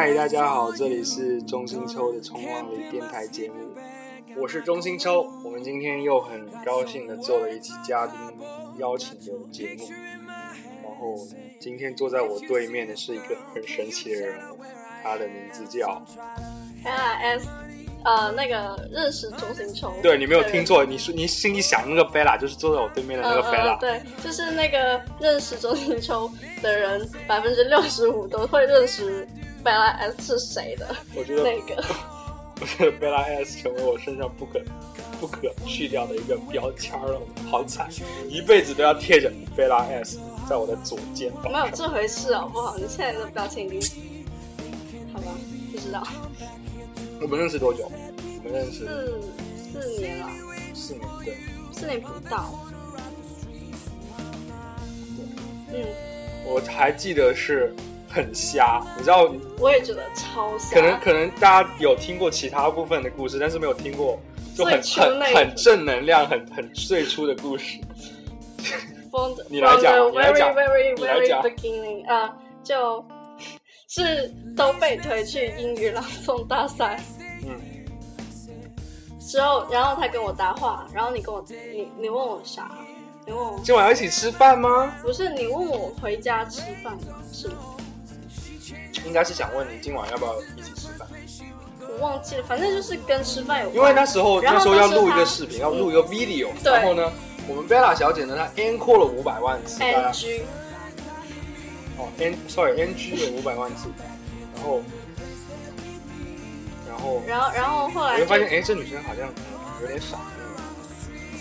嗨，大家好，这里是钟心秋的冲浪里电台节目，我是钟心秋。我们今天又很高兴的做了一期嘉宾邀请的节目，然后今天坐在我对面的是一个很神奇的人，他的名字叫 L S，呃，那个认识钟心秋。对你没有听错，你说你心里想那个 Bella 就是坐在我对面的那个 Bella，对，就是那个认识钟心秋的人，百分之六十五都会认识。贝拉 S 是谁的？我觉得那个，我觉得贝拉 S 成为我身上不可不可去掉的一个标签了，好惨，一辈子都要贴着贝拉 S 在我的左肩膀。没有这回事好不好？你现在的表情已经，好吧，不知道。我们认识多久？我们认识四四年了。四年对。四年不到。嗯。我还记得是。很瞎，你知道？我也觉得超瞎。可能可能大家有听过其他部分的故事，但是没有听过就很很很正能量、很很最初的故事。你来讲，你来讲，你来讲。啊，就是都被推去英语朗诵大赛。嗯。之后，然后他跟我搭话，然后你跟我，你你问我啥？你问我今晚要一起吃饭吗？不是，你问我回家吃饭吗是吗？应该是想问你今晚要不要一起吃饭？我忘记了，反正就是跟吃饭有关。因为那时候那时候要录一个视频，要录一个 video，然后呢，我们 Bella 小姐呢，她 encore 了五百万次。NG。哦，N，sorry，NG 了五百万次，然后，然后，然后，然后后来我就发现，哎，这女生好像有点傻。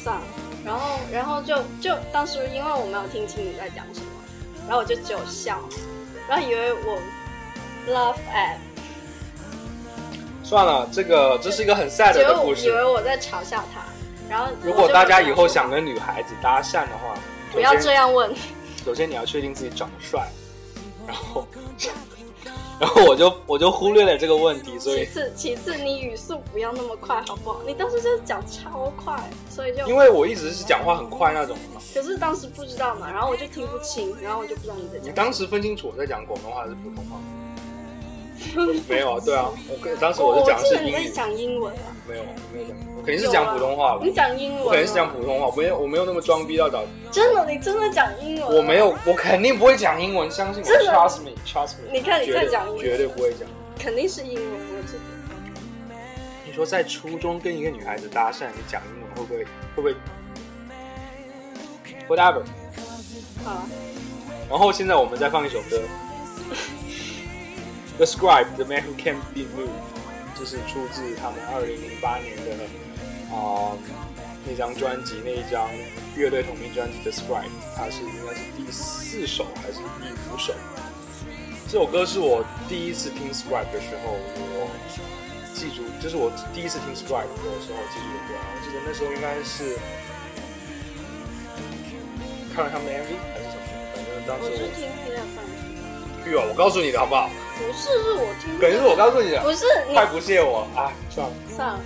傻。然后，然后就就当时因为我没有听清你在讲什么，然后我就只有笑。然后以为我 love at，算了，这个这是一个很 sad 的故事。以为我在嘲笑他，然后如果大家以后想跟女孩子搭讪的话，不要这样问。首先你要确定自己长得帅，然后。然后我就我就忽略了这个问题，所以其次其次你语速不要那么快好不好？你当时就是讲超快，所以就因为我一直是讲话很快那种嘛。可是当时不知道嘛，然后我就听不清，然后我就不知道你在讲。你当时分清楚我在讲广东话还是普通话？没有啊，对啊，我当时我是讲的是英语。讲英文啊？没有，没有讲，我肯定是讲普通话了。你讲英文？我肯定是讲普通话，我没有，我没有那么装逼到找。真的，你真的讲英文？我没有，我肯定不会讲英文，相信我，trust me，trust me。你看你在讲英文，绝对不会讲。肯定是英文，我记得。你说在初中跟一个女孩子搭讪，你讲英文会不会？会不会？Whatever。好。然后现在我们再放一首歌。The Scribe, The Man Who Can't Be Moved，这是出自他们二零零八年的啊那张专辑，那一张乐队同名专辑 The Scribe，它是应该是第四首还是第五首？这首歌是我第一次听 Scribe 的时候，我记住，这是我第一次听 Scribe 的时候记住的歌。我记得那时候应该是看了他们的 MV 还是什么，反正当时我我告诉你的好不好？不是，是我听。肯定是我告诉你的。不是，太不屑我哎！算了，算了，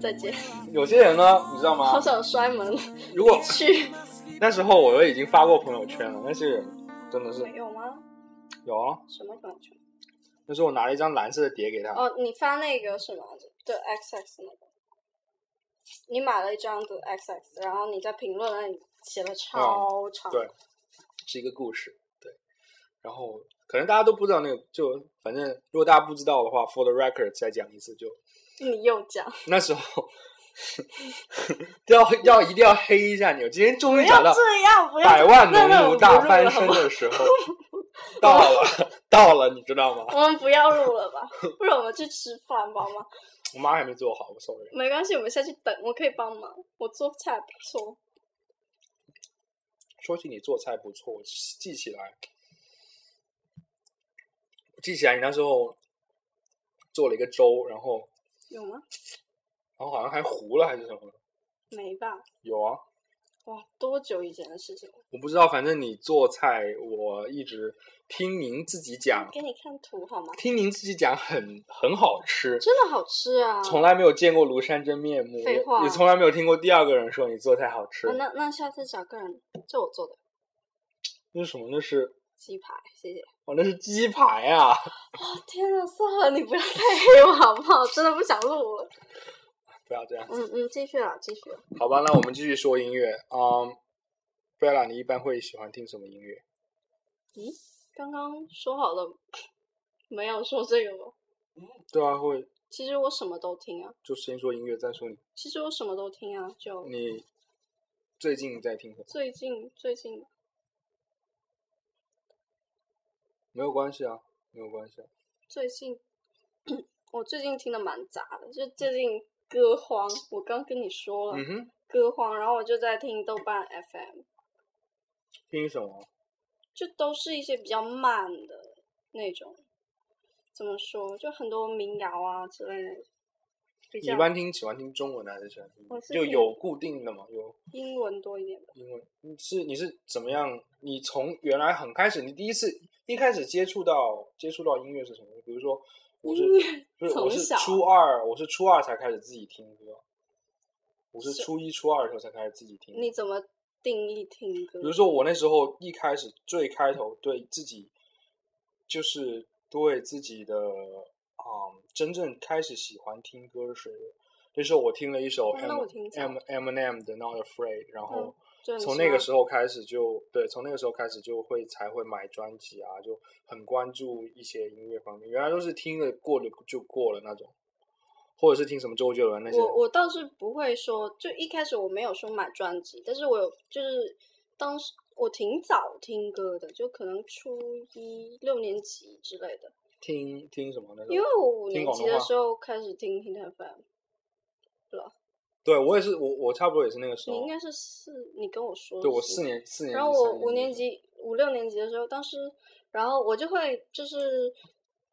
再见。有些人呢，你知道吗？好想摔门。如果去那时候，我都已经发过朋友圈了。那些人真的是没有吗？有啊。什么朋友圈？那时候我拿了一张蓝色的碟给他。哦，你发那个什么的 X X 那个？你买了一张的 X X，然后你在评论那里写了超长。对，是一个故事。然后可能大家都不知道那个，就反正如果大家不知道的话，for the record 再讲一次就。你又讲。那时候要要一定要黑一下你，我今天终于讲到百万农奴大翻身的时候到了 到了，你知道吗？我们不要录了吧，不如我们去吃饭吧吗？我妈还没做好，sorry。没关系，我们下去等，我可以帮忙，我做菜不错。说起你做菜不错，记起来。记起来，你那时候做了一个粥，然后有吗？然后好像还糊了还是什么？没吧？有啊！哇，多久以前的事情了？我不知道，反正你做菜，我一直听您自己讲，给你看图好吗？听您自己讲，很很好吃，真的好吃啊！从来没有见过庐山真面目，废话，也从来没有听过第二个人说你做菜好吃。那那下次找个人，这我做的。那是什么？那是鸡排，谢谢。哦，那是鸡排啊！哦天呐，算了，你不要太黑我好不好？真的不想录了。不要这样。嗯嗯，继续了，继续。好吧，那我们继续说音乐。嗯，Bella，你一般会喜欢听什么音乐？咦，刚刚说好了，没有说这个吗？对啊，会。其实我什么都听啊。就先说音乐，再说你。其实我什么都听啊，就你最近在听什么？最近最近没有关系啊，没有关系啊。最近我最近听的蛮杂的，就最近歌荒。我刚跟你说了，嗯哼，歌荒，然后我就在听豆瓣 FM。听什么？就都是一些比较慢的那种。怎么说？就很多民谣啊之类的。你一般听喜欢听中文的还是喜欢听？就有固定的嘛？有英文多一点的。英文你是你是怎么样？你从原来很开始，你第一次一开始接触到接触到音乐是什么？比如说我是不是我是初二，我是初二才开始自己听歌。我是初一初二的时候才开始自己听。你怎么定义听歌？比如说我那时候一开始最开头对自己就是。对自己的啊，真正开始喜欢听歌时，那时候我听了一首 M M M M 的 Not Afraid，然后从那个时候开始就对，从那个时候开始就会才会买专辑啊，就很关注一些音乐方面。原来都是听了过了就过了那种，或者是听什么周杰伦那些。我我倒是不会说，就一开始我没有说买专辑，但是我有就是当时。我挺早听歌的，就可能初一六年级之类的。听听什么呢？因为我五年级的时候开始听听 FM 了。对，我也是，我我差不多也是那个时候。你应该是四，你跟我说。对，我四年四年。然后我五年级五六年级的时候，当时，然后我就会就是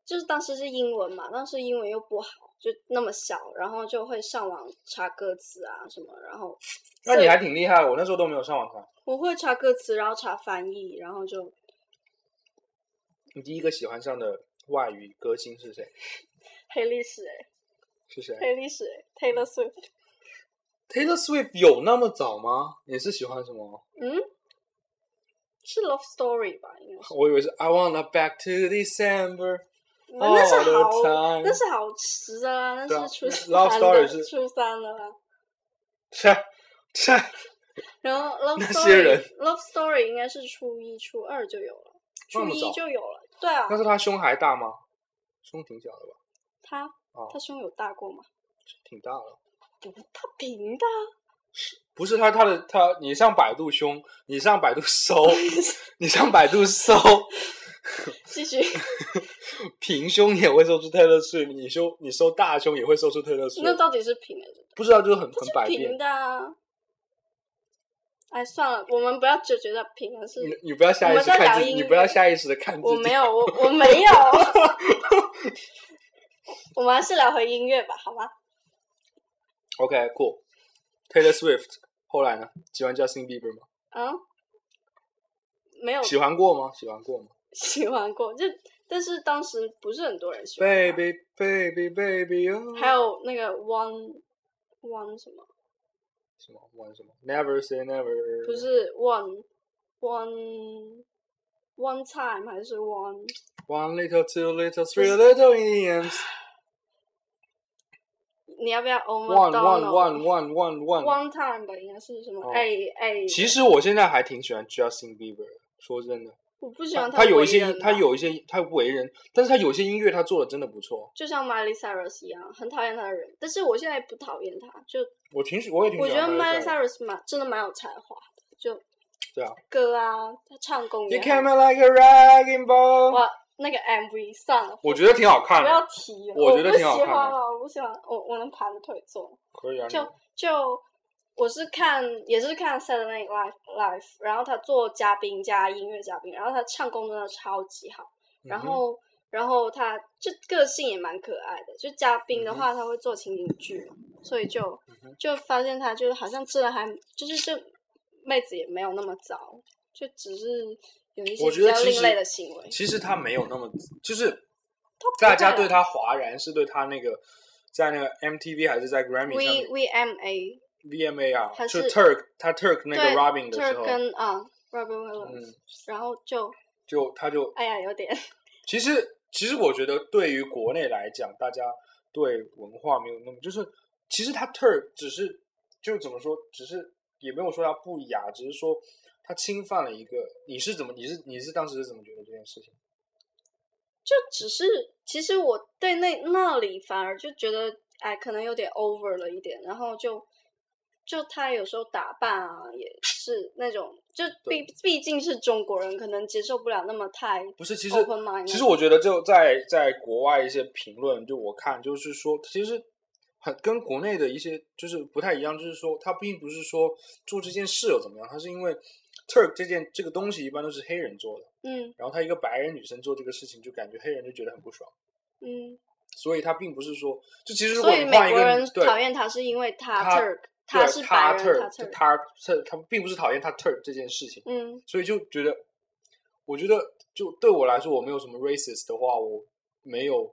就是当时是英文嘛，当时英文又不好。就那么小，然后就会上网查歌词啊什么，然后 那你还挺厉害，我那时候都没有上网查。我会查歌词，然后查翻译，然后就。你第一个喜欢上的外语歌星是谁？黑历史哎。是谁？黑历史哎，Taylor Swift。Taylor Swift 有那么早吗？你是喜欢什么？嗯，是 Love Story 吧？应该是。我以为是 I wanna back to December。那是好，那是好迟的啦，那是初三的，初三的啦。是是。然后 Love Story，Love Story 应该是初一、初二就有了，初一就有了。对啊。但是他胸还大吗？胸挺小的吧？他他胸有大过吗？挺大的。不，他平的。是。不是他他的他，你上百度胸，你上百度搜，你上百度搜。继续。平胸也会搜出 Taylor Swift，你搜你搜大胸也会搜出 Taylor Swift。那到底是平的？不知道，就是很很百变。平的。哎，算了，我们不要只觉得平了是。你你不要下意识看自己，你不要下意识的看自己。我没有，我我没有。我们还是聊回音乐吧，好吗？OK，cool。Taylor Swift，后来呢？喜欢 Justin Bieber 吗？嗯。没有。喜欢过吗？喜欢过吗？喜欢过，就但是当时不是很多人喜欢。Baby, baby, baby, 还有那个 One One 什么？什么 One 什么？Never say never。不是 One One One time 还是 One One little, two little, three little Indians。你要不要 One One One One One One One time 吧？应该是什么？哎哎。其实我现在还挺喜欢 Justin Bieber，说真的。我不喜欢他有一些，他有一些他为人，但是他有些音乐他做的真的不错。就像 Miley Cyrus 一样，很讨厌他的人，但是我现在不讨厌他，就我挺喜，我也挺。我觉得 Miley Cyrus 蛮真的蛮有才华的，就对啊，歌啊，他唱功。You came like a raging ball。哇，那个 MV 算了，我觉得挺好看的。不要提，我觉得挺好看。我不喜欢了，我不喜欢，我我能盘着腿坐。可以啊。就就。我是看，也是看 Saturday Night Live，然后他做嘉宾加音乐嘉宾，然后他唱功真的超级好，然后然后他就个性也蛮可爱的。就嘉宾的话，他会做情景剧，所以就就发现他就是好像吃的还就是这妹子也没有那么糟，就只是有一些比较另类的行为。其实他没有那么，就是大家对他哗然是对他那个在那个 MTV 还是在 Grammy 上面 VMA。VMA 啊，就 Turk，他 Turk 那个 Robin 的时候，跟啊 Robin Williams，然后就就他就哎呀，有点。其实其实我觉得对于国内来讲，大家对文化没有那么就是，其实他 Turk 只是就怎么说，只是也没有说他不雅，只是说他侵犯了一个。你是怎么？你是你是当时是怎么觉得这件事情？就只是，其实我对那那里反而就觉得，哎，可能有点 over 了一点，然后就。就他有时候打扮啊，也是那种，就毕毕竟是中国人，可能接受不了那么太不是。其实其实我觉得就在在国外一些评论，就我看就是说，其实很跟国内的一些就是不太一样，就是说他并不是说做这件事又怎么样，他是因为 Turk 这件这个东西一般都是黑人做的，嗯，然后他一个白人女生做这个事情，就感觉黑人就觉得很不爽，嗯，所以他并不是说，就其实如果你换一个人讨厌他是因为他 Turk。他是白人，他他他他并不是讨厌他 turn 这件事情，嗯，所以就觉得，我觉得就对我来说，我没有什么 racist 的话，我没有，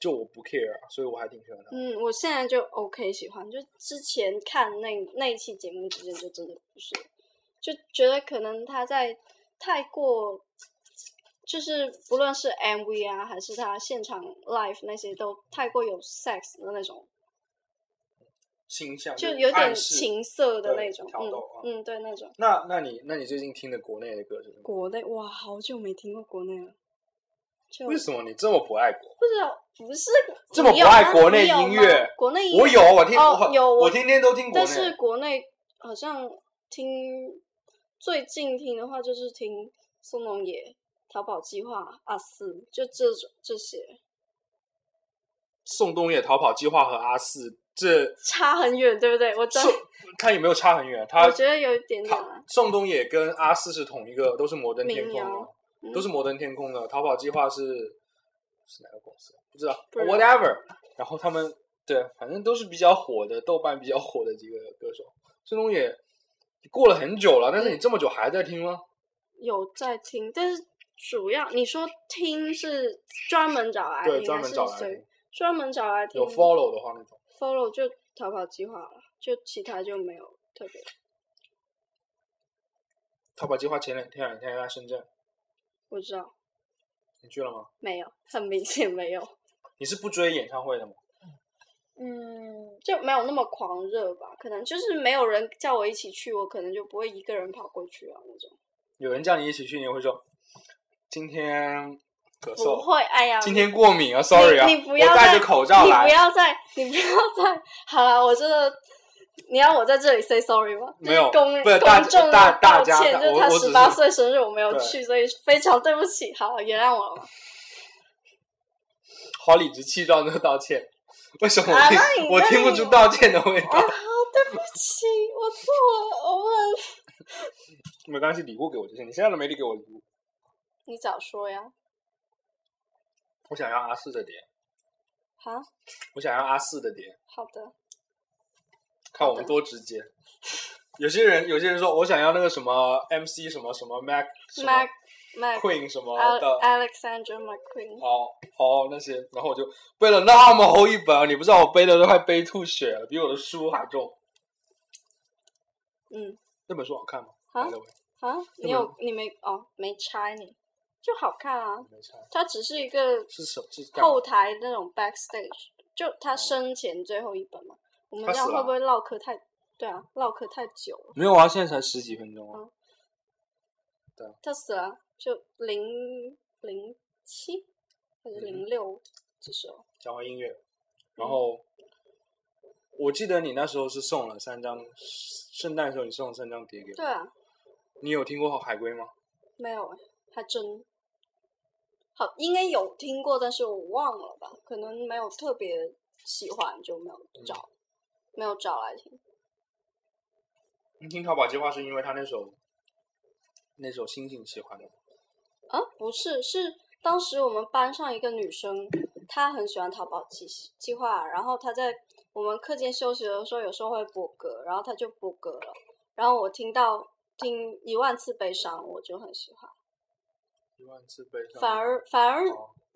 就我不 care，所以我还挺喜欢他。嗯，我现在就 OK 喜欢，就之前看那那一期节目之前就真的不是，就觉得可能他在太过，就是不论是 MV 啊，还是他现场 live 那些都太过有 sex 的那种。倾向就有点情色的那种，嗯嗯，对那种。那那你那你最近听的国内的歌是什么？国内哇，好久没听过国内了。为什么你这么不爱国？不知道，不是这么不爱国内音乐。国内音乐我有，我听哦有，我天天都听国内。但是国内好像听最近听的话，就是听宋冬野、逃跑计划、阿四，就这种这些。宋冬野、逃跑计划和阿四。这差很远，对不对？我宋他有没有差很远，他我觉得有一点点。宋冬野跟阿四是同一个，都是摩登天空的，都是摩登天空的。逃跑计划是是哪个公司？不知道，whatever。然后他们对，反正都是比较火的，豆瓣比较火的几个歌手。宋冬野过了很久了，但是你这么久还在听吗？有在听，但是主要你说听是专门找来听，专门找来听，专门找来听。有 follow 的话那种。Follow 就逃跑计划了，就其他就没有特别。逃跑计划前两天两天在深圳，我知道。你去了吗？没有，很明显没有。你是不追演唱会的吗？嗯，就没有那么狂热吧，可能就是没有人叫我一起去，我可能就不会一个人跑过去啊那种。有人叫你一起去，你会说今天。不会，哎呀，今天过敏啊，sorry 啊，你不要戴着口罩来，你不要再，你不要再，好了，我真的，你要我在这里 say sorry 吗？没有，公公众大道歉，就是他十八岁生日我没有去，所以非常对不起，好，原谅我了。好理直气壮的道歉，为什么我听我听不出道歉的味道？好，对不起，我错了，我 们没关系，礼物给我就行，你现在都没礼给我礼物，你早说呀。我想要阿四的碟。好。我想要阿四的碟。好的。看我们多直接。有些人，有些人说我想要那个什么 MC 什么什么 Mac Mac Mac Queen 什么的。Alexander McQueen。好，好，那些，然后我就背了那么厚一本，你不知道我背的都快背吐血了，比我的书还重。嗯。那本书好看吗？啊啊！你有你没哦？没拆你。就好看啊！它只是一个是手是后台那种 backstage，就他生前最后一本嘛。我们这样会不会唠嗑太？对啊，唠嗑太久了。没有啊，现在才十几分钟啊。对。他死了，就零零七还是零六这时候。讲完音乐，然后我记得你那时候是送了三张，圣诞的时候你送了三张碟给我。对啊。你有听过海龟吗？没有哎，还真。好，应该有听过，但是我忘了吧？可能没有特别喜欢，就没有找，没有找来听。你听《淘宝计划》是因为他那首那首《星星》喜欢的吗？啊，不是，是当时我们班上一个女生，她很喜欢《淘宝计计划》，然后她在我们课间休息的时候，有时候会播歌，然后她就播歌了，然后我听到听一万次悲伤，我就很喜欢。一万次悲伤。反而反而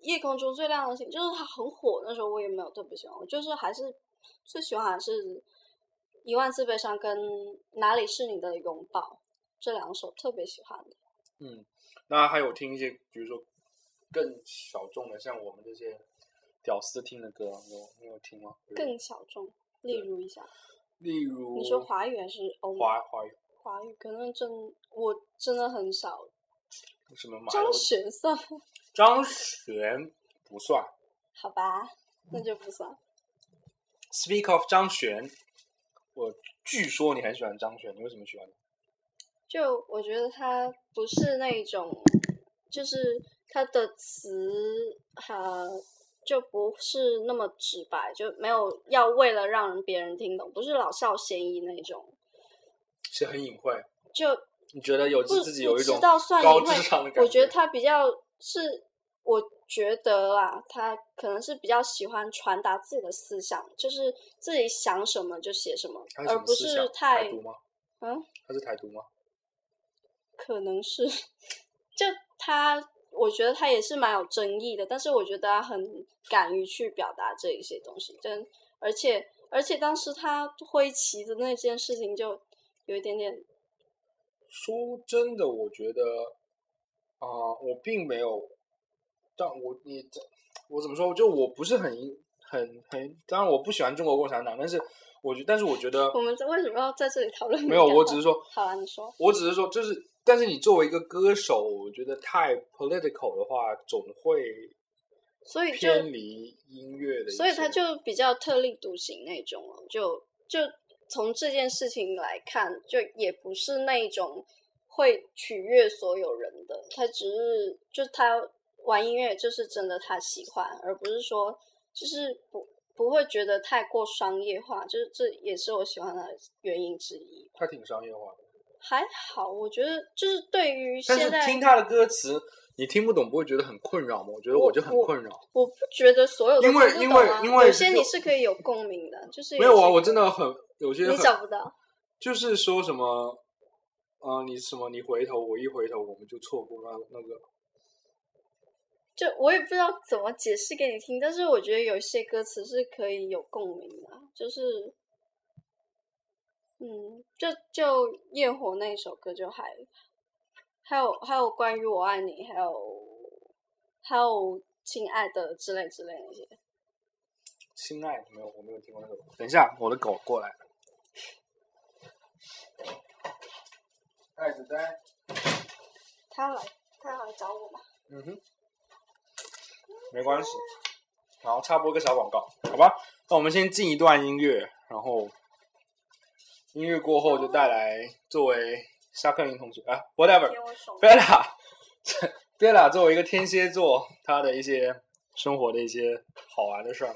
夜空中最亮的星，就是它很火。那时候我也没有特别喜欢，我就是还是最喜欢是一万次悲伤跟哪里是你的拥抱这两首特别喜欢的。嗯，那还有听一些，比如说更小众的，像我们这些屌丝听的歌，有你有听吗？更小众，例如一下。例如，你说华语还是欧？华华语。华语可能真我真的很少。什么？张悬算？张悬不算。好吧，那就不算。Speak of 张悬，我据说你很喜欢张悬，你为什么喜欢？就我觉得他不是那种，就是他的词哈就不是那么直白，就没有要为了让别人听懂，不是老少咸宜那种，是很隐晦。就你觉得有自己有一种高智商的感觉？我觉得他比较是，我觉得啊，他可能是比较喜欢传达自己的思想，就是自己想什么就写什么，而不是太嗯，他是台独吗？可能是，就他。我觉得他也是蛮有争议的，但是我觉得他很敢于去表达这一些东西，真而且而且当时他挥旗的那件事情就有一点点。说真的，我觉得啊，我并没有，但我你我怎么说？就我不是很很很，当然我不喜欢中国共产党，但是我觉但是我觉得我们为什么要在这里讨论？没有，我只是说，好啊，你说，我只是说就是。但是你作为一个歌手，我觉得太 political 的话，总会所以偏离音乐的。所以他就比较特立独行那种了。就就从这件事情来看，就也不是那种会取悦所有人的。他只是就他玩音乐，就是真的他喜欢，而不是说就是不不会觉得太过商业化。就是这也是我喜欢的原因之一。他挺商业化的。还好，我觉得就是对于现在听他的歌词，你听不懂不会觉得很困扰吗？我觉得我就很困扰。我不觉得所有的因为因为因为有些你是可以有共鸣的，就是没有啊，我真的很有些你找不到，就是说什么啊，你什么你回头我一回头我们就错过了那个，就我也不知道怎么解释给你听，但是我觉得有一些歌词是可以有共鸣的，就是。嗯，就就焰火那一首歌就还，还有还有关于我爱你，还有还有亲爱的之类之类那些。亲爱的没有，我没有听过那个。等一下，我的狗过来。袋子在。他要来，他要来找我吗？嗯哼。没关系，然后插播个小广告，好吧？那我们先进一段音乐，然后。音乐过后就带来作为沙克林同学啊，whatever，Bella，Bella 作为一个天蝎座，他的一些生活的一些好玩的事儿。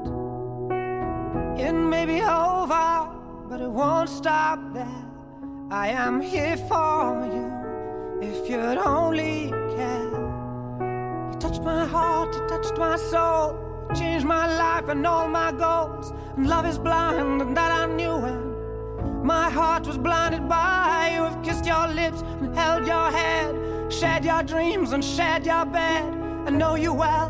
It may be over, but it won't stop there. I am here for you if you'd only care. You touched my heart, you touched my soul, you changed my life and all my goals. And love is blind, and that I knew when my heart was blinded by you. Have kissed your lips and held your head, shared your dreams and shared your bed. I know you well,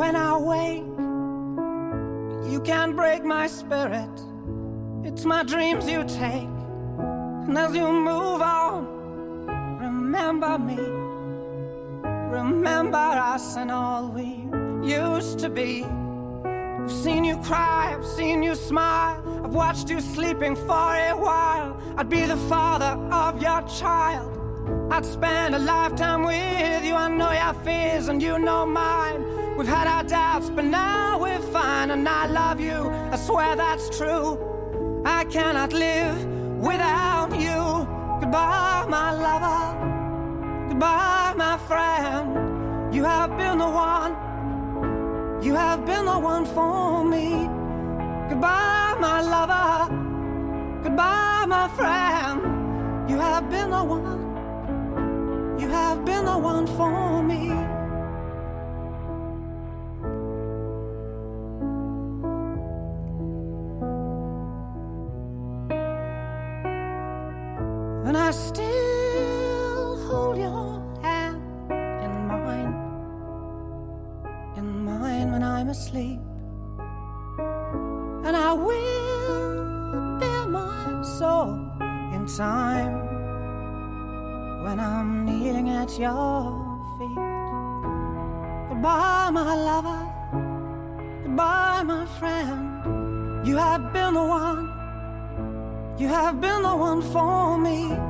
when I wake, you can't break my spirit. It's my dreams you take. And as you move on, remember me. Remember us and all we used to be. I've seen you cry, I've seen you smile. I've watched you sleeping for a while. I'd be the father of your child. I'd spend a lifetime with you. I know your fears and you know mine. We've had our doubts, but now we're fine. And I love you, I swear that's true. I cannot live without you. Goodbye, my lover. Goodbye, my friend. You have been the one. You have been the one for me. Goodbye, my lover. Goodbye, my friend. You have been the one. You have been the one for me. I still hold your hand in mine, in mine when I'm asleep. And I will bear my soul in time when I'm kneeling at your feet. Goodbye, my lover. Goodbye, my friend. You have been the one. You have been the one for me.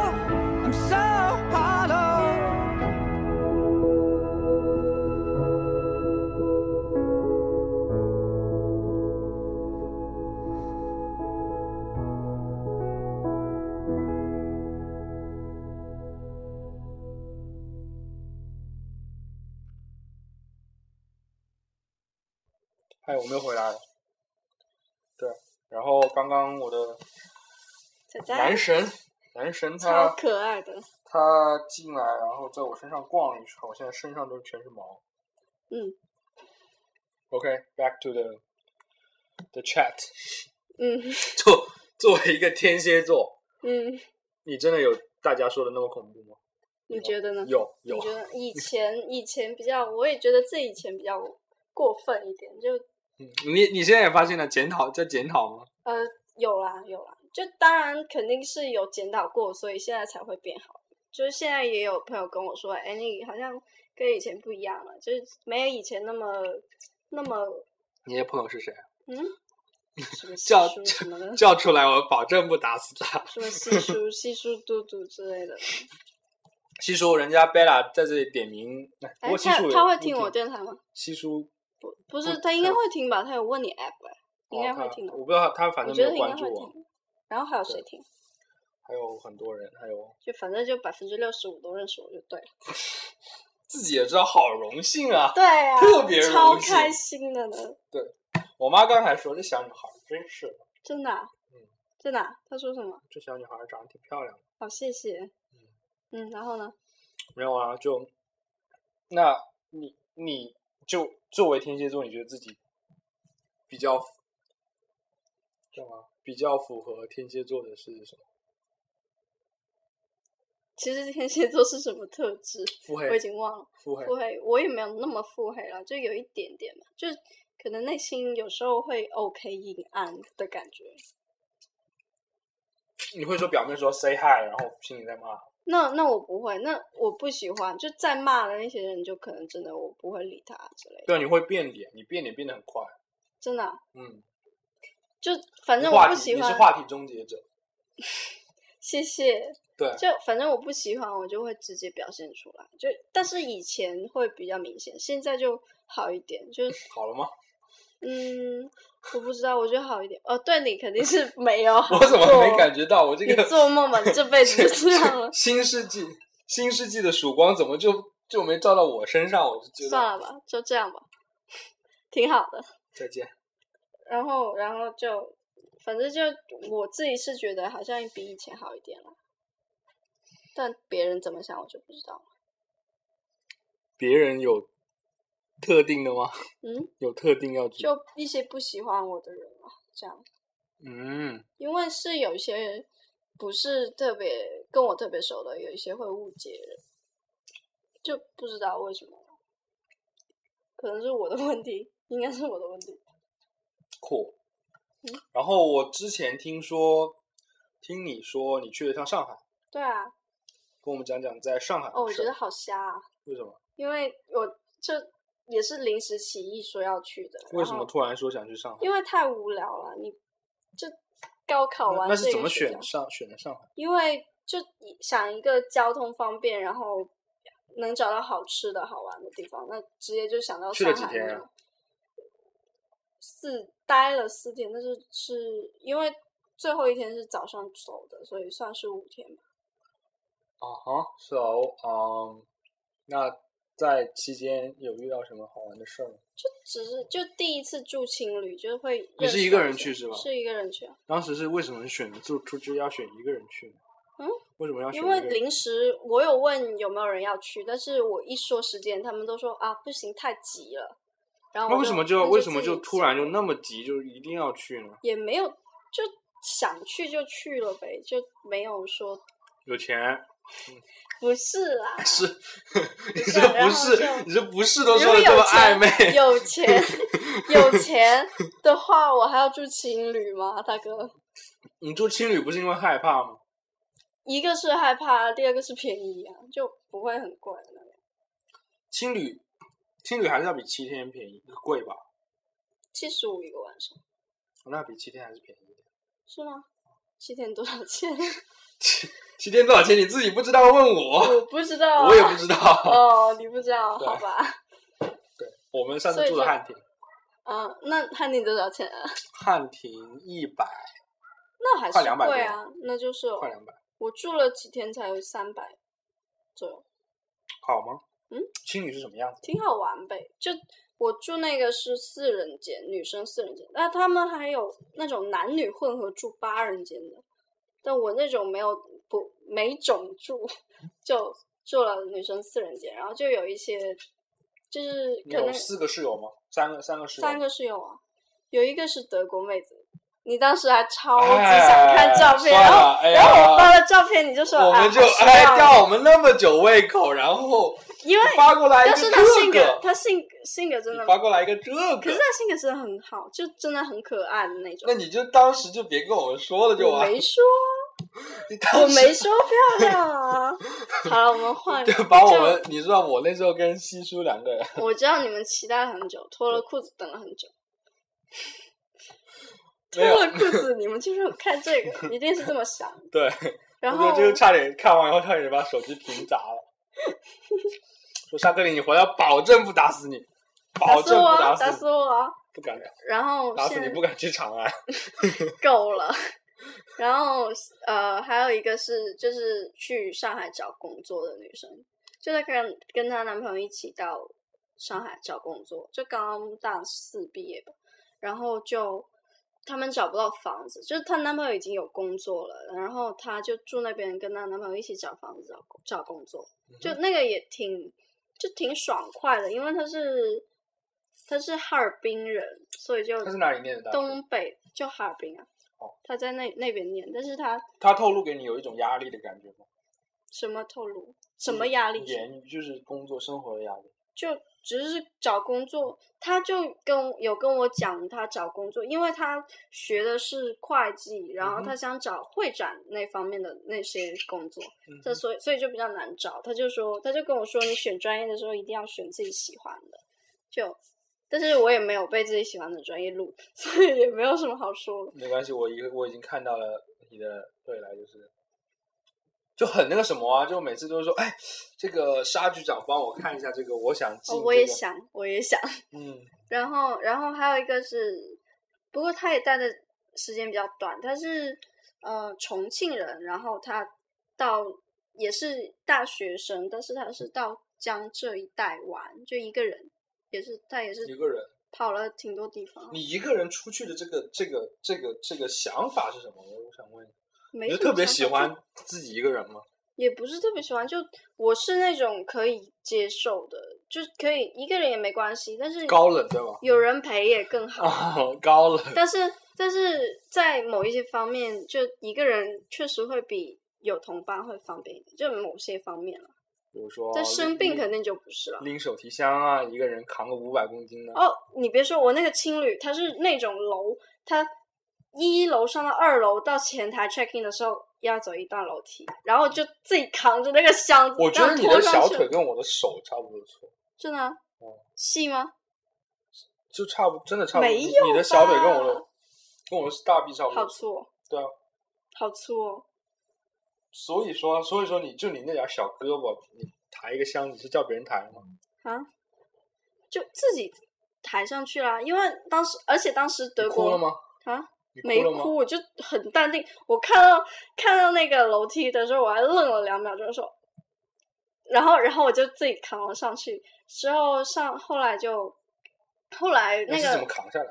嗨，我们又回来了。对，然后刚刚我的男神，男神超他可爱的，他进来，然后在我身上逛了一圈，我现在身上都全是毛。嗯 OK，back、to the the chat。嗯 作作为一个天蝎座，嗯，你真的有大家说的那么恐怖吗？你觉得呢？有有你觉得以前以前比较，我也觉得自己以前比较过分一点，就嗯，你你现在也发现了检讨在检讨吗？呃有啦有啦，就当然肯定是有检讨过，所以现在才会变好。就是现在也有朋友跟我说，哎，你好像跟以前不一样了，就是没有以前那么那么你的朋友是谁？嗯，什么 叫什么的，叫出来，我保证不打死他。什么稀疏稀疏嘟嘟之类的。西叔，人家贝拉在这里点名，不哎，过他他会听我电台吗？西叔不不是，他应该会听吧？他有问你 app，哎应该会听的。我不知道他，反正没有我觉得应该关注我。会听。然后还有谁听？还有很多人，还有就反正就百分之六十五都认识我就对了。自己也知道，好荣幸啊！对啊，特别荣幸超开心的呢，对我妈刚才说这小女孩真是的，真的啊、嗯真的啊、他说什么？这小女孩长得挺漂亮的。好，谢谢。嗯嗯，然后呢？没有啊，就那你你就作为天蝎座，你觉得自己比较干嘛？比较符合天蝎座的是什么？其实天蝎座是什么特质？腹黑我已，经忘了。腹黑腹。黑，我也没有那么腹黑了，就有一点点嘛，就是可能内心有时候会 OK 阴暗的感觉。你会说表面说 say hi，然后心里在骂。那那我不会，那我不喜欢，就再骂的那些人，就可能真的我不会理他之类的。对，你会变脸，你变脸变得很快。真的啊、嗯，就反正我不喜欢。你是话题终结者。谢谢。对，就反正我不喜欢，我就会直接表现出来。就但是以前会比较明显，现在就好一点。就是好了吗？嗯，我不知道，我觉得好一点。哦，对你肯定是 没有好我怎么没感觉到我这你个做梦吧，你这辈子就这样了。新世纪新世纪的曙光怎么就就没照到我身上？我就觉得算了吧，就这样吧，挺好的。再见。然后，然后就反正就我自己是觉得好像比以前好一点了，但别人怎么想我就不知道了。别人有特定的吗？嗯，有特定要就一些不喜欢我的人啊，这样。嗯，因为是有些人不是特别跟我特别熟的，有一些会误解人，就不知道为什么，可能是我的问题，应该是我的问题。酷。嗯然后我之前听说，听你说你去了一趟上海，对啊，跟我们讲讲在上海的哦，我觉得好瞎啊，为什么？因为我这也是临时起意说要去的。为什么？突然说想去上海？因为太无聊了，你就高考完那那是怎么选上选的上海？因为就想一个交通方便，然后能找到好吃的好玩的地方，那直接就想到上海去了。几天啊四待了四天，但是是因为最后一天是早上走的，所以算是五天吧。啊哈，是哦，嗯，那在期间有遇到什么好玩的事儿吗？就只是就第一次住青旅，就是会你是一个人去是吧是一个人去啊，当时是为什么选住出去要选一个人去呢？嗯，为什么要选因为？临时我有问有没有人要去，但是我一说时间，他们都说啊不行，太急了。然后那为什么就那为什么就突然就那么急，就一定要去呢？也没有就想去就去了呗，就没有说有钱 不是啦，是，你是这不是你这不是都说的这么暧昧？有钱 有钱的话，我还要住青旅吗，大哥？你住青旅不是因为害怕吗？一个是害怕，第二个是便宜啊，就不会很贵那种。青旅青旅还是要比七天便宜贵吧？七十五一个晚上那比七天还是便宜一点。是吗？七天多少钱？七 七天多少钱？你自己不知道问我，我不知道、啊，我也不知道。哦，你不知道，好吧？对，我们上次住的汉庭，嗯，那汉庭多少钱啊？汉庭一百那还是快200多贵啊，那就是快两百，我住了几天才有三百左右，好吗？嗯，青旅是什么样子？挺好玩呗。就我住那个是四人间，女生四人间，那他们还有那种男女混合住八人间的，但我那种没有不没种住，就住了女生四人间，然后就有一些就是可能有四个室友吗？三个，三个室友。三个室友啊，有一个是德国妹子，你当时还超级哎想看照片，算然后、哎然后我发了照片，你就说我们就啊好失哎吊我们那么久胃口，然后因为发过来一但个是他性格这个，，他性性格真的，发过来一个这个，可是他性格真的很好，就真的很可爱的那种那。你就当时就别跟我们说了就完。我没说，我没说漂亮啊。好了，我们换。就把我们，你知道我那时候跟西叔两个人，我知道你们期待很久，脱了裤子等了很久。脱了裤子，你们就是看这个，一定是这么想。对，然后我就差点看完以后差点把手机屏砸了。说沙克林，你回来保证不打死你，保打死我啊，证不打打死我啊！不敢然后打死你不敢去长安。够了。然后呃，还有一个是就是去上海找工作的女生，就在跟跟她男朋友一起到上海找工作，就刚刚大四毕业吧，然后就他们找不到房子，就是她男朋友已经有工作了，然后她就住那边跟她男朋友一起找房子找找工作，就那个也挺就挺爽快的，因为她是她是哈尔滨人，所以就他是哪里念的大学？东北就哈尔滨啊哦，他在那那边念，但是他他透露给你有一种压力的感觉吗？什么透露什么压力？言语就是工作生活的压力。就只是找工作，他就跟有跟我讲他找工作，因为他学的是会计，然后他想找会展那方面的那些工作，嗯这所以所以就比较难找。他就说，他就跟我说，你选专业的时候一定要选自己喜欢的。就，但是我也没有被自己喜欢的专业录，所以也没有什么好说的。没关系，我已我已经看到了你的未来，就是就很那个什么啊，就每次都是说，哎，这个沙局长帮我看一下这个，我想进、这哦，我也，想，我也想。嗯，然后，然后还有一个是，不过他也待的时间比较短，他是呃重庆人，然后他到也是大学生，但是他是到江浙一带玩，就一个人，也是他也是一个人，跑了挺多地方。你一个人出去的这个这个这个这个想法是什么？我想问，没特别喜欢自己一个人吗？也不是特别喜欢，就我是那种可以接受的，就是可以一个人也没关系，但是高冷对吧？有人陪也更好。哦，高冷。但是但是在某一些方面，就一个人确实会比有同伴会方便一点，就某些方面了。比如说，但生病肯定就不是了。拎手提箱啊，一个人扛个五百公斤的。哦，你别说，我那个青旅，它是那种楼，它一楼上到二楼到前台 check in 的时候要走一段楼梯，然后就自己扛着那个箱子，我觉得你的小腿跟我的手差不多粗，真的啊哦细吗？就差不真的差不多。没有你你的小腿跟我的跟我的大臂差不多。好粗哦，对啊，好粗哦。所以说所以说你就你那点小胳膊，你抬一个箱子是叫别人抬吗？啊，就自己抬上去啦。因为当时，而且当时德国哭了吗？啊，没哭，我就很淡定。我看到看到那个楼梯的时候，我还愣了两秒钟，说，然后然后我就自己扛了上去。之后上后来就后来那个是怎么个扛下来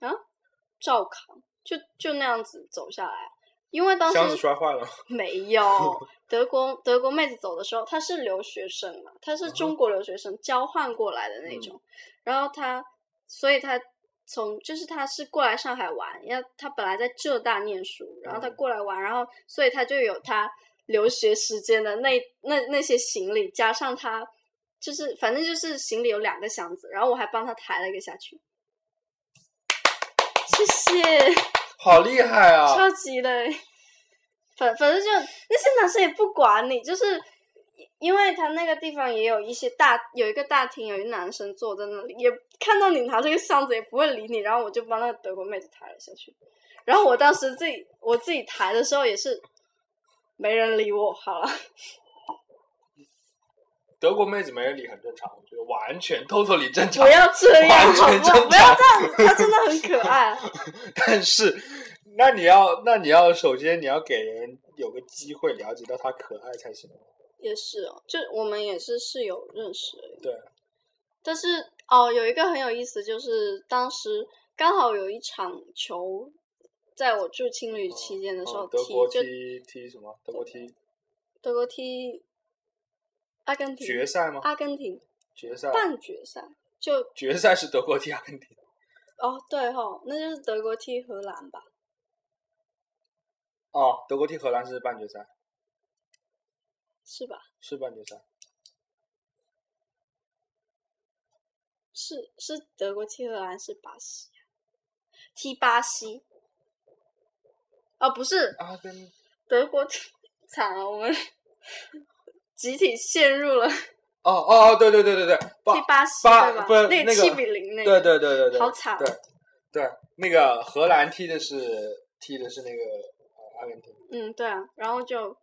的？照扛，就就那样子走下来。因为当时箱子摔坏了。没有 德国德国妹子走的时候，她是留学生嘛，她是中国留学生交换过来的那种，然后她，所以她从就是他是过来上海玩，要他本来在浙大念书，然后她嗯过来玩，然后所以他就有他留学时间的那那那些行李，加上他就是反正就是行李有两个箱子，然后我还帮他抬了一个下去，谢谢。好厉害啊！超级嘞，反反正就那些男生也不管你，就是因为他那个地方也有一些大有一个大厅，有一个男生坐在那里，也看到你拿这个箱子也不会理你，然后我就帮那个德国妹子抬了下去，然后我当时自己我自己抬的时候也是没人理我，好了，德国妹子没人理很正常，我觉得完全 totally 正常不。要这样不要这样，她真的很可爱。但是，那你要，那你要首先你要给人有个机会了解到她可爱才行。也是哦，就我们也是室友认识而已。对，但是哦，有一个很有意思，就是当时刚好有一场球，在我住青旅期间的时候哦德国就踢踢什么？德国踢德国踢阿根廷，决赛吗？阿根廷决赛，半决赛，就决赛是德国踢阿根廷。哦对哦，那就是德国踢荷兰吧？哦，德国踢荷兰是半决赛，是吧？是半决赛。是是德国踢荷兰是巴西啊，踢巴西。哦，不是阿根德国踢，惨了，我们集体陷入了哦哦哦，对对对对对，巴踢巴西巴对吧？那七比零那对个，对对对对，好惨对对，那个荷兰踢的是踢的是那个呃阿根廷。嗯，对啊，然后就，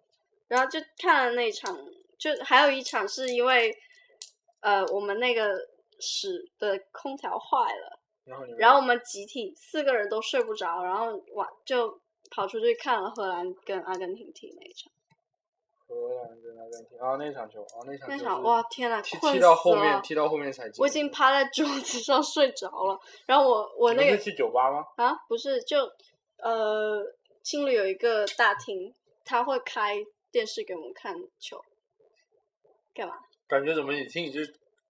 然后就看了那场，就还有一场是因为，呃，我们那个室的空调坏了，然后然后我们集体四个人都睡不着，然后晚就跑出去看了荷兰跟阿根廷踢那一场。荷兰跟阿根廷啊那场球啊那场那就是场哇，天呐，踢踢到后面！踢到后面才进。我已经趴在桌子上睡着了，然后我我那个去酒吧吗？啊，不是，就呃，青旅有一个大厅，他会开电视给我们看球，干嘛？感觉怎么你听你这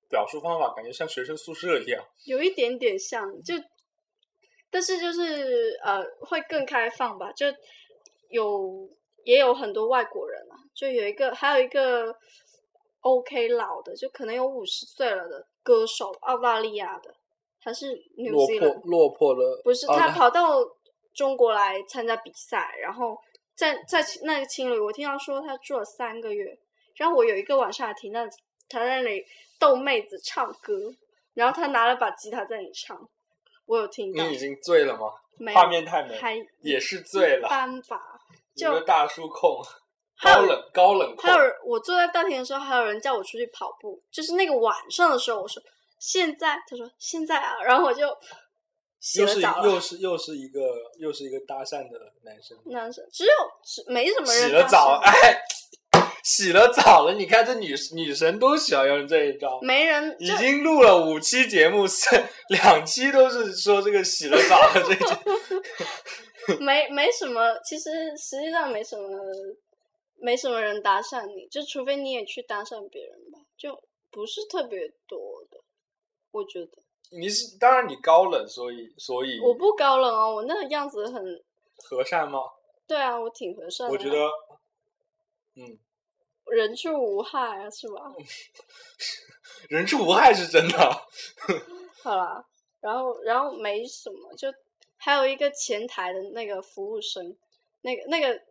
表述方法，感觉像学生宿舍一样。有一点点像，就，但是就是呃，会更开放吧，就有也有很多外国人啊，就有一个还有一个 OK 老的，就可能有五十岁了的歌手，澳大利亚的，他是 New 落 Zealand 魄落魄了，不是，他跑到中国来参加比赛，然后在在那个青旅，我听到说他住了三个月，然后我有一个晚上还听到他在那里逗妹子唱歌，然后他拿了把吉他在那里唱，我有听到你，已经醉了吗？没画面太美，还也是醉一了。般吧，就大叔控，高冷高冷控还。有人我坐在大厅的时候，还有人叫我出去跑步，就是那个晚上的时候，我说现在，他说现在啊，然后我就洗又是。又是又是一个又是一个搭讪的男生，男生只有没什么人洗了澡，哎，洗了澡了，你看这女女神都喜欢用这一招。没人已经录了五期节目，三两期都是说这个洗了澡了这件。没没什么，其实实际上没什么，没什么人搭讪你，就除非你也去搭讪别人吧，就不是特别多的，我觉得。你是当然你高冷，所以所以我不高冷哦，我那个样子很和善吗？对啊，我挺和善的。我觉得，嗯，人畜无害啊，是吧？人畜无害是真的。好啦，然后然后没什么，就还有一个前台的那个服务生，那个那个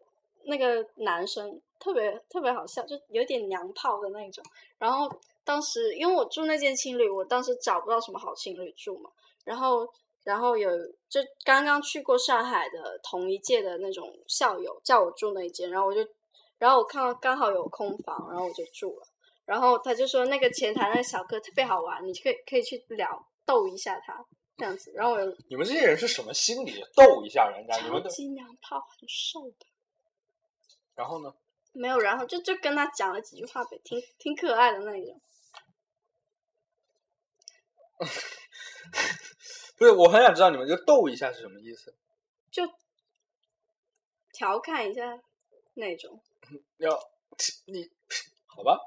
那个男生特别特别好笑，就有点娘炮的那种，然后。当时因为我住那间青旅，我当时找不到什么好青旅住嘛，然后然后有就刚刚去过上海的同一届的那种校友叫我住那间，然后我就然后我看到刚好有空房，然后我就住了，然后他就说那个前台那个小哥特别好玩，你可以可以去聊逗一下他这样子，然后我你们这些人是什么心理？逗一下人家？超级娘炮，很瘦的。然后呢？没有，然后就就跟他讲了几句话呗，挺挺可爱的那种。不是，我很想知道你们就逗一下是什么意思？就调侃一下那种。要你好吧？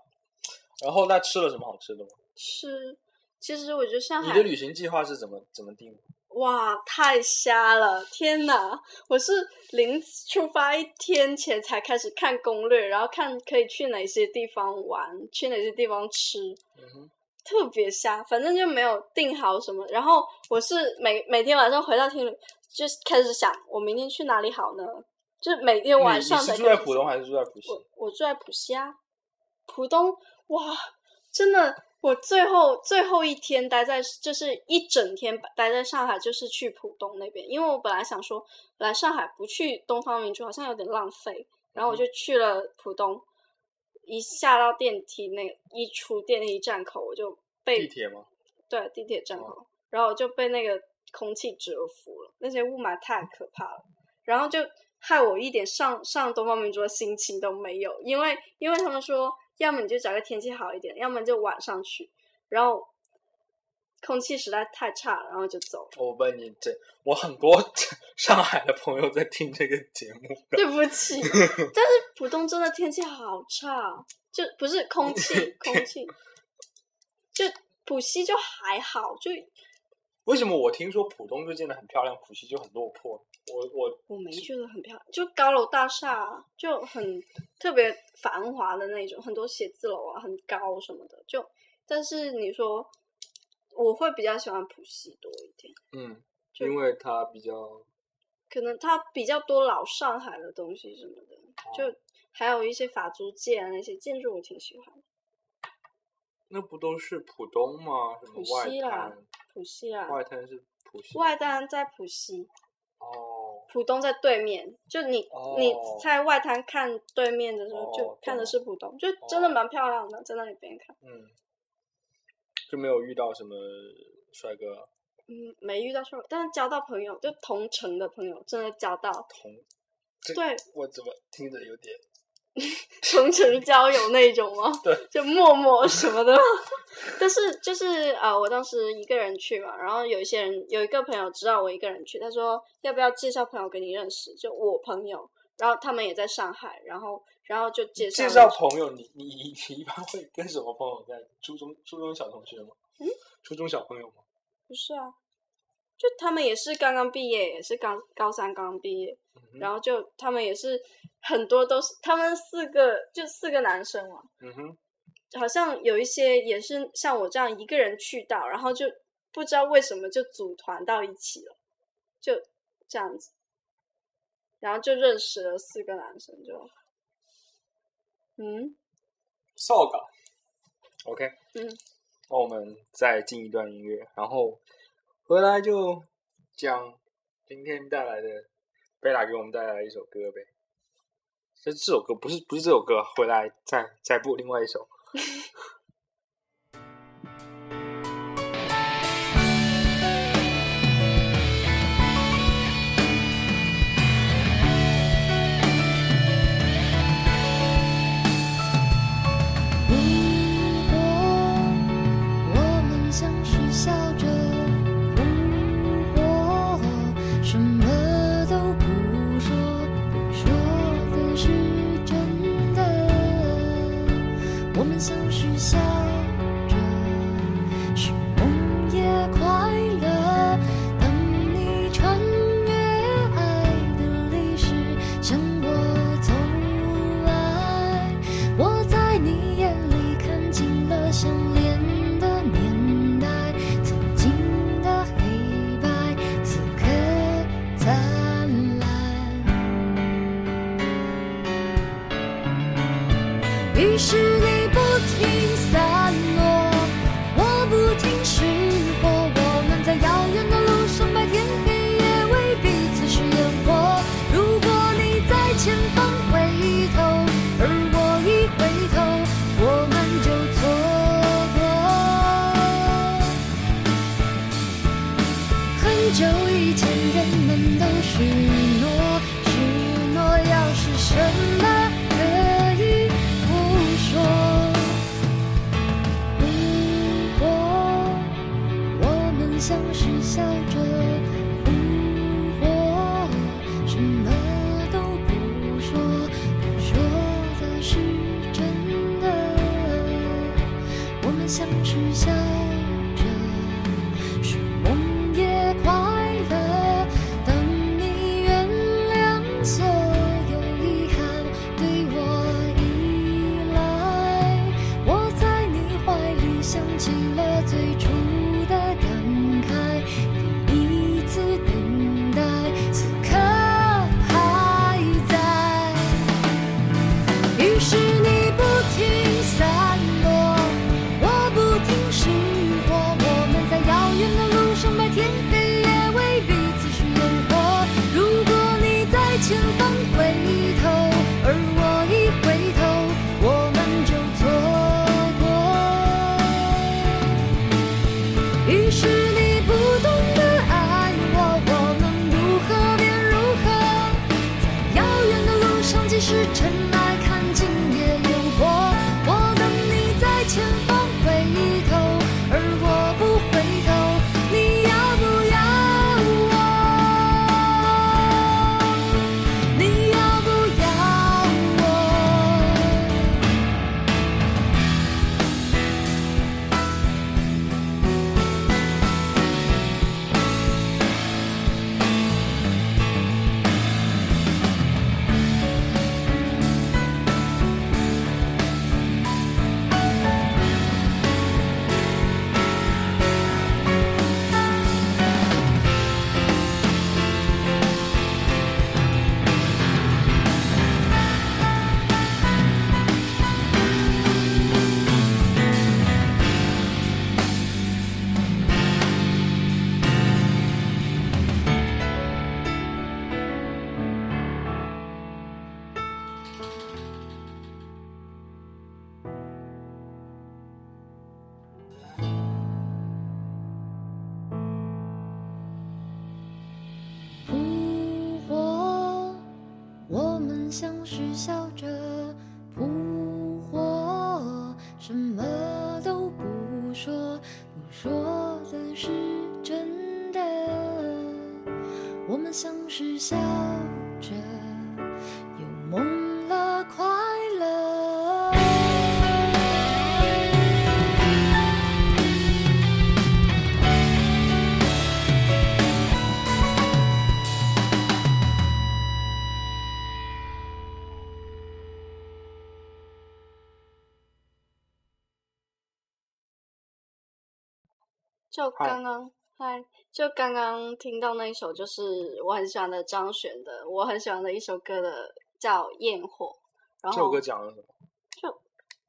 然后那吃了什么好吃的吗？吃，其实我觉得上海。你的旅行计划是怎么怎么定的？哇，太瞎了！天哪，我是临出发一天前才开始看攻略，然后看可以去哪些地方玩，去哪些地方吃。嗯哼。特别瞎，反正就没有定好什么。然后我是每每天晚上回到厅里，就开始想我明天去哪里好呢？就是每天晚上。你是住在浦东还是住在浦西？我我住在浦西啊。浦东哇，真的，我最后最后一天待在，就是一整天待在上海，就是去浦东那边。因为我本来想说，来上海不去东方明珠好像有点浪费，然后我就去了浦东。一下到电梯那一出电梯站口，我就被地铁吗？对，地铁站口，然后我就被那个空气折服了，那些雾霾太可怕了，然后就害我一点上上东方明珠的心情都没有，因为因为他们说，要么你就找个天气好一点，要么就晚上去，然后。空气实在太差了，然后就走。我问你，这我很多 上海的朋友在听这个节目。对不起，但是浦东真的天气好差，就不是空气，空气，就浦西就还好，就为什么我听说浦东就建的很漂亮，浦西就很落魄？我我我没觉得很漂亮，就高楼大厦，就很特别繁华的那种，很多写字楼啊，很高什么的，就但是你说。我会比较喜欢浦西多一点，嗯，因为它比较，可能它比较多老上海的东西什么的，就还有一些法租界啊那些建筑，我挺喜欢。那不都是浦东吗？浦西啦，浦西啦，外滩是浦西，外滩在浦西，哦，浦东在对面，就你你在外滩看对面的时候，就看的是浦东，就真的蛮漂亮的，在那里边看，嗯。就没有遇到什么帅哥，嗯，没遇到帅哥，但是交到朋友，就同城的朋友，真的交到。同，对，我怎么听着有点 同城交友那种吗？对，就陌陌什么的，但是就是啊，我当时一个人去嘛，然后有一些人有一个朋友知道我一个人去，他说要不要介绍朋友给你认识，就我朋友，然后他们也在上海，然后。然后就介绍介绍朋友，你你你一般会跟什么朋友在初中初中小同学吗？嗯，初中小朋友吗？不是啊，就他们也是刚刚毕业，也是刚高三刚刚毕业，然后就他们也是很多都是他们四个就四个男生嘛，嗯哼，好像有一些也是像我这样一个人去到，然后就不知道为什么就组团到一起了，就这样子，然后就认识了四个男生就。嗯，扫岗，OK，嗯，那我们再进一段音乐，然后回来就讲今天带来的贝拉给我们带来一首歌呗。这这首歌不是不是这首歌，回来再再播另外一首。像刚刚嗨，就刚刚听到那一首，就是我很喜欢的张悬的，我很喜欢的一首歌的，叫《焰火》。然后这首歌讲了什么？就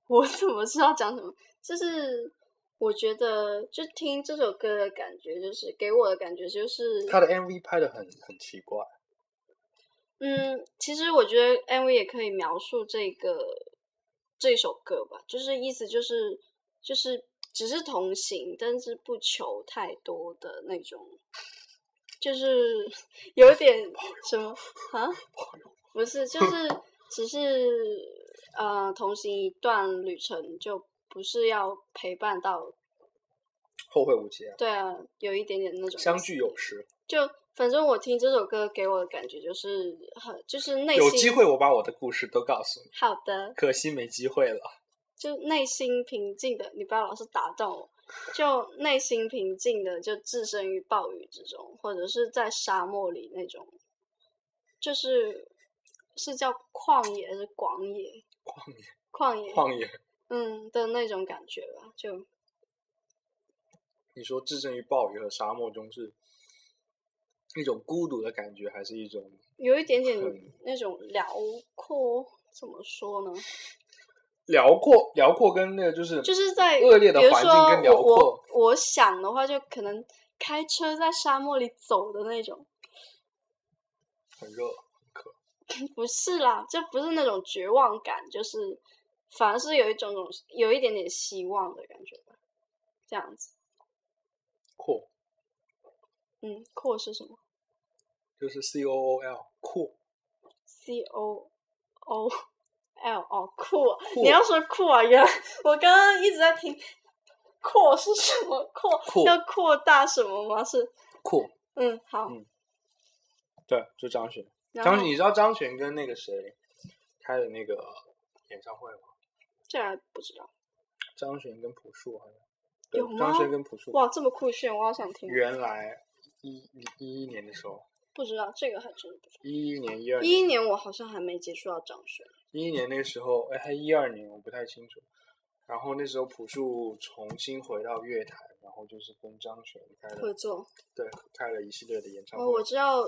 我怎么知道讲什么？就是我觉得，就听这首歌的感觉，就是给我的感觉就是，他的 MV 拍的很很奇怪，嗯，其实我觉得 MV 也可以描述这个这首歌吧，就是意思就是就是只是同行，但是不求太多的那种，就是 有点什么啊？不是，就 是只是呃同行一段旅程，就不是要陪伴到后会无期啊，对啊，有一点点那种相聚有时。就反正我听这首歌给我的感觉就是很就是内心有机会我把我的故事都告诉你，好的，可惜没机会了。就内心平静的，你不要老是打断我。就内心平静的，就置身于暴雨之中，或者是在沙漠里那种，就是是叫旷野还是广野？旷野，旷野，旷野。嗯的那种感觉吧。就你说置身于暴雨和沙漠中是一种孤独的感觉，还是一种有一点点那种辽阔？怎么说呢？辽阔？辽阔跟那个就是就是在恶劣的环境跟辽阔我我我想的话，就可能开车在沙漠里走的那种。很热。很渴 不是啦，这不是那种绝望感，就是反而是有一种种有一点点希望的感觉吧，这样子。阔嗯，阔是什么就是 C O O L 阔，？C O O L 哦，酷你要说酷啊，原来我刚刚一直在听，扩是什么？扩扩要扩大什么吗？是扩。嗯，好。嗯对，就张悬。张悬，你知道张悬跟那个谁开的那个演唱会吗？这还不知道张悬跟朴树好像。对有，吗张悬跟朴树。哇，这么酷炫，我好想听。原来一一一年的时候，不知道这个还真的不知道。一一年、一二一一、年我好像还没接触到张悬。一一年那个时候，哎，还一二年，我不太清楚。然后那时候朴树重新回到乐坛，然后就是跟张悬开了合作。对开了一系列的演唱哦，会。我知道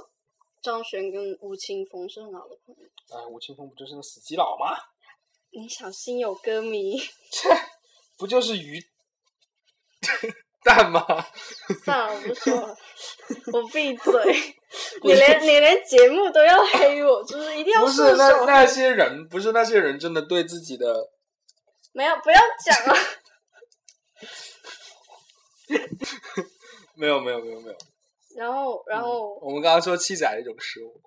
张悬跟吴青峰是很好的朋友。啊，吴青峰不就是个死基佬吗？你小心有歌迷。不就是鱼 蛋吗？算了，我不说了，我闭嘴。你连你连节目都要黑我，就是一定要不。是那那些人，不是那些人真的对自己的没有，不要讲了。没有没有没有没有。然后，然后，我们刚刚说七仔的一种食物，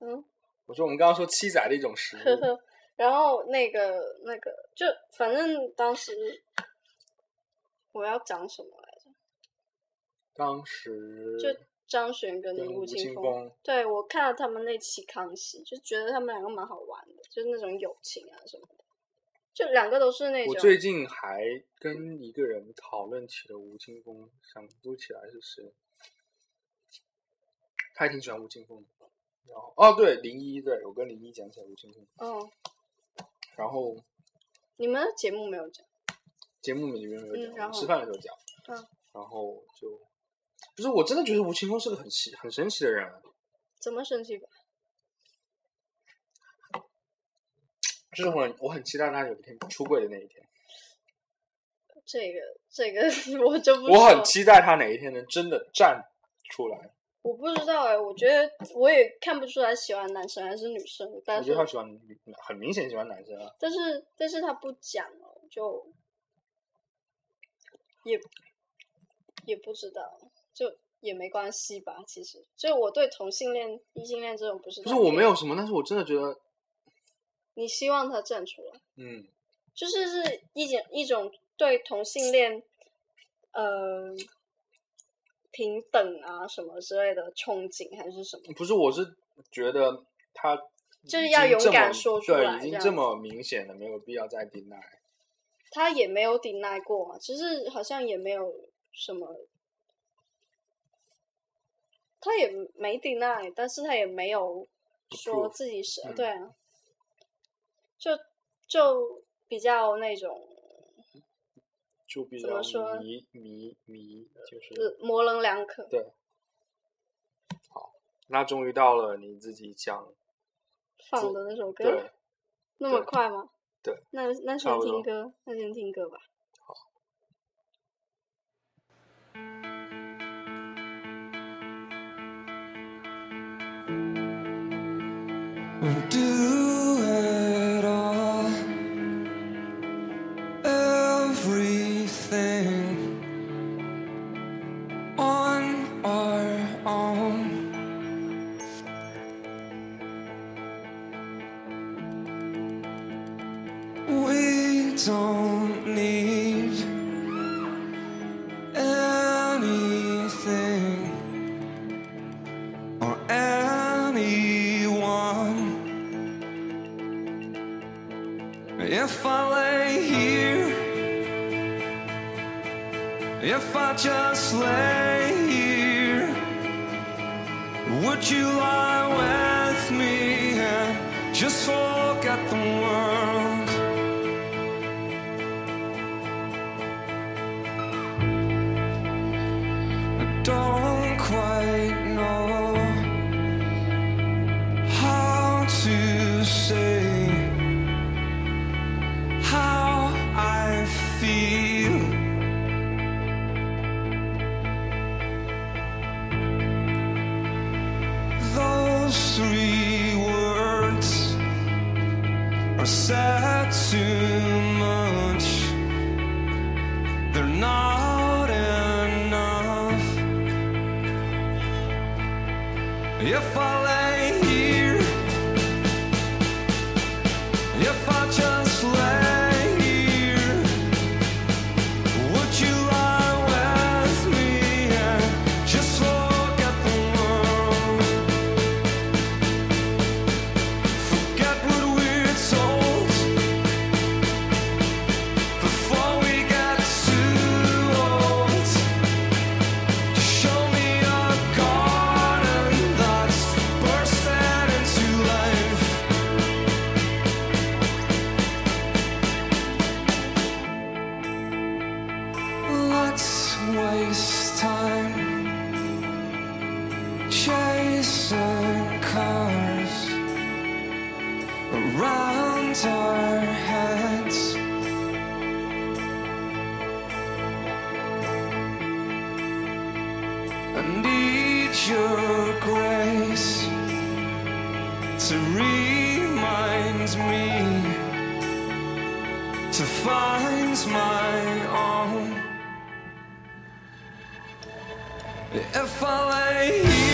嗯，我说我们刚刚说七仔的一种食物，呵呵。然后那个那个，就反正当时我要讲什么？当时就张悬跟跟吴吴青峰。对，我看了他们那期康熙，就觉得他们两个蛮好玩的，就是那种友情啊什么的，就两个都是那种。我最近还跟一个人讨论起了吴青峰，想不起来是谁，他还挺喜欢吴青峰的。然后哦，对，林一，对我跟林一讲起来吴青峰，哦，然后你们节目没有讲。节目里面没有讲，嗯然后吃饭的时候讲，嗯，然后就不是我真的觉得吴青峰是个很奇很神奇的人啊，怎么神奇吧？就是我很我很期待他有一天出柜的那一天，这个这个 我就不我很期待他哪一天能真的站出来。我不知道哎，我觉得我也看不出来喜欢男生还是女生，我但是觉得他喜欢女很明显喜欢男生啊，但是但是他不讲哦，就也也不知道，就也没关系吧。其实，就我对同性恋、异性恋这种不是不是我没有什么，但是我真的觉得，你希望他站出来，嗯，就是是一种一种对同性恋，呃，平等啊什么之类的憧憬，还是什么？不是，我是觉得他就是要勇敢说出来对，已经这么明显了，没有必要再 deny。他也没有 deny 过嘛，只是好像也没有什么，他也没 deny，但是他也没有说自己是、嗯对啊，就就比较那种就比较怎么说迷迷迷，就是呃模棱两可。对。好，那终于到了你自己讲，放的那首歌，那么快吗？对，那那先听歌，那先听歌吧。If I just lay here, would you lie with me? And just our heads. I need your grace to remind me to find my own. If I lay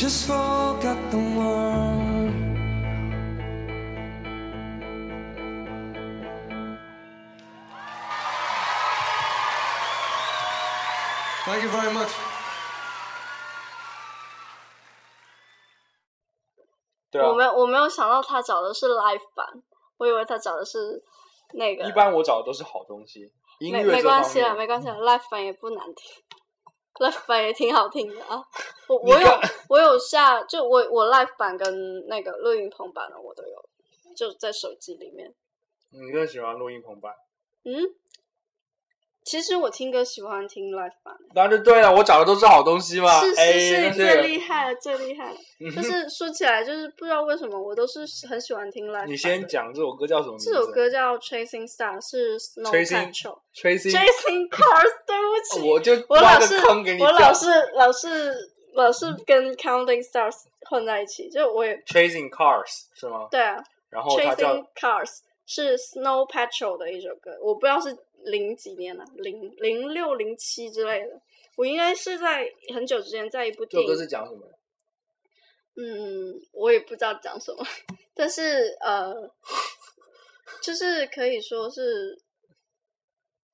just forget the world? Thank you very much. 对啊我，没有我没有想到他找的是 live 版，我以为他找的是那个。一般我找的都是好东西，音没乐没关系了，没关系了，live 版也不难听，live 版也挺好听的啊。我我有我有下，就我我 live 版跟那个录音棚版的我都有，就在手机里面。你更喜欢录音棚版？嗯，其实我听歌喜欢听 live 版，当然就对了，我找的都是好东西嘛。是哎是是，最厉害了，最厉害了。就是说起来，就是不知道为什么，我都是很喜欢听 live。你先讲这首歌叫什么？这首歌叫 Chasing Star，是 Snow Patrol。Tracy，Chasing Cars，对不起，我就我老是我老是老是老是跟 Counting Stars 混在一起，就我也 Chasing Cars 是吗？对啊然后，Chasing Cars 是 Snow Patrol 的一首歌，我不知道是零几年了、零零六零七之类的，我应该是在很久之前在一部电影这首歌是讲什么？嗯，我也不知道讲什么，但是呃，就是可以说是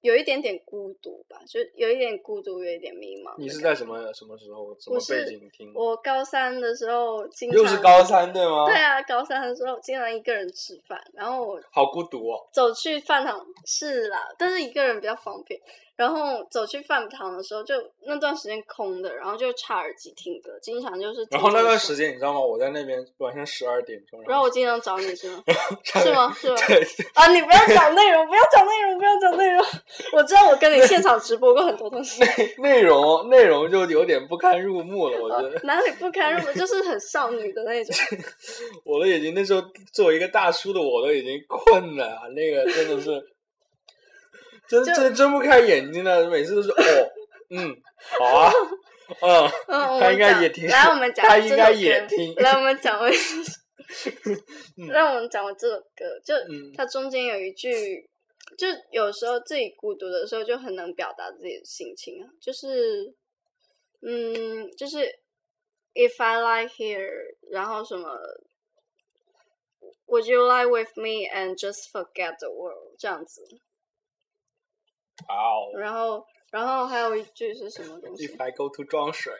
有一点点孤独吧，就有一点孤独，有一点迷茫。你是在什？么什么时候什么背景听？我高三的时候经常又是高三对吗？对啊，高三的时候经常一个人吃饭，然后我好孤独哦。走去饭堂是啦，但是一个人比较方便。然后走去饭堂的时候，就那段时间空的，然后就插耳机听歌，经常就是听然后那段时间你知道吗？我在那边晚上十二点钟，然后我经常找你是吗？是是吗？是吗？对，啊，你不要讲内容，不要讲内容，不要讲内容。我知道我跟你现场直播过很多东西，内容内容就有点不堪入目了，我觉得。哪里不堪入目，就是很少女的那种。我都已经那时候作为一个大叔的我都已经困了，啊那个真的是，真就真睁不开眼睛了，每次都是哦，嗯，好啊，嗯，嗯，他应该也听来，我们讲他应该也听来，我们讲回，嗯让我们讲完这首歌，就嗯它中间有一句，就有时候自己孤独的时候，就很能表达自己的心情啊，就是，嗯，就是 If I lie here，然后什么。Would you lie with me and just forget the world？这样子，哇哦然后，然后还有一句是什么东西？，If I go to 装水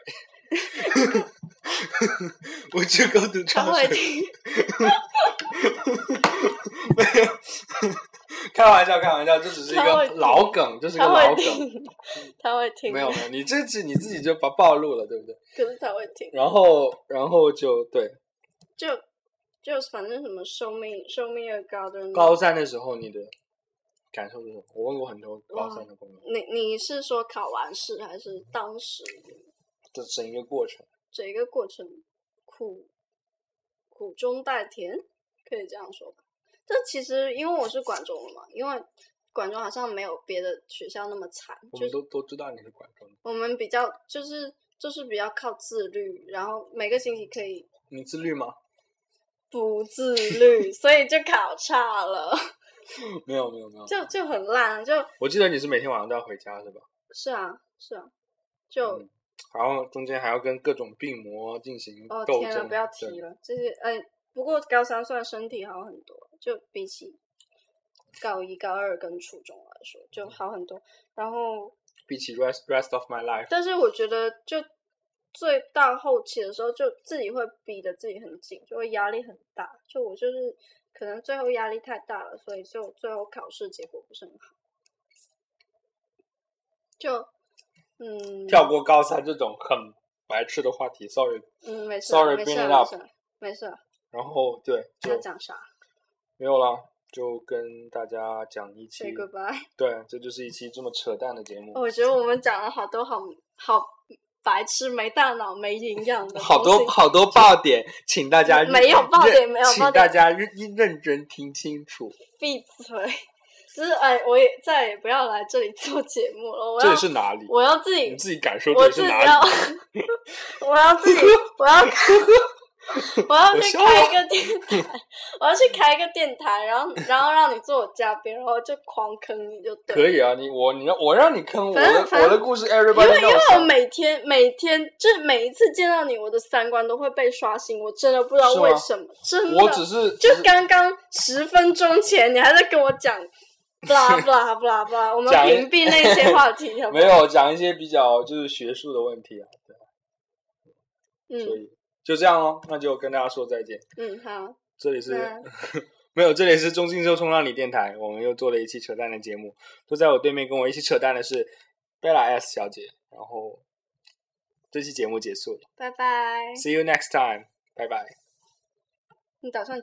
，Would you go to 装水？没有，开玩笑，开玩笑，这只是一个老梗，这是个老梗。他会听。没有没有，你这次你自己就把暴露了，对不对？可是他会听。然后然后就对，就就反正什么 show me show me a garden。高三的时候你的感受是什么？我问过很多高三的朋友，你你是说考完试还是当时这整一个过程，整一个过程苦苦中带甜，可以这样说吧？这其实因为我是管中的嘛，因为管中好像没有别的学校那么惨，我们都都知道你是管中的，我们比较就是就是比较靠自律，然后每个星期可以你自律吗？不自律，所以就考差了，没有没有没有，就就很烂，就我记得你是每天晚上都要回家是吧？是啊是啊，就。嗯然后中间还要跟各种病魔进行哦斗争。天啊，不要提了，这些哎，不过高三算身体好很多，就比起高一、高二跟初中来说就好很多。然后，比起 rest rest of my life，但是我觉得就最到后期的时候，就自己会逼得自己很紧，就会压力很大。就我就是可能最后压力太大了，所以就最后考试结果不是很好。就嗯，跳过高三这种很白痴的话题，sorry。嗯，没事啊，Sorry, 没事 bring 啊，it 没 up 没事啊，然后对，就要讲啥没有了，就跟大家讲一期？Say，goodbye。对，这就是一期这么扯淡的节目，我觉得我们讲了好多好好白痴、没大脑、没营养的好多好多爆点，请大家没有爆点没有爆点大家认认真听清楚。闭嘴！就是哎，我也再也不要来这里做节目了。我要这里是哪里？我要自己你自己感受我这里是哪自己要里？我要自己，我要 我要去开一个电台，我要去开一个电台，然后然后让你做我嘉宾，然后就狂坑你就对。可以啊，你我你让我让你坑我的反正反正我的故事，everybody 因为因为我。每天每天就是每一次见到你，我的三观都会被刷新，我真的不知道为什么，真的。我只是就刚刚十分钟前，你还在跟我讲，不啦不啦不啦不啦，我们屏蔽那些话题，没？有讲一些比较就是学术的问题啊，对，所嗯以就这样哦，那就跟大家说再见。嗯，好，这里是没有，这里是中信州冲浪里电台，我们又做了一期扯淡的节目。坐在我对面跟我一起扯淡的是贝拉 S 小姐，然后这期节目结束了拜拜。，See you next time，拜拜。你打算？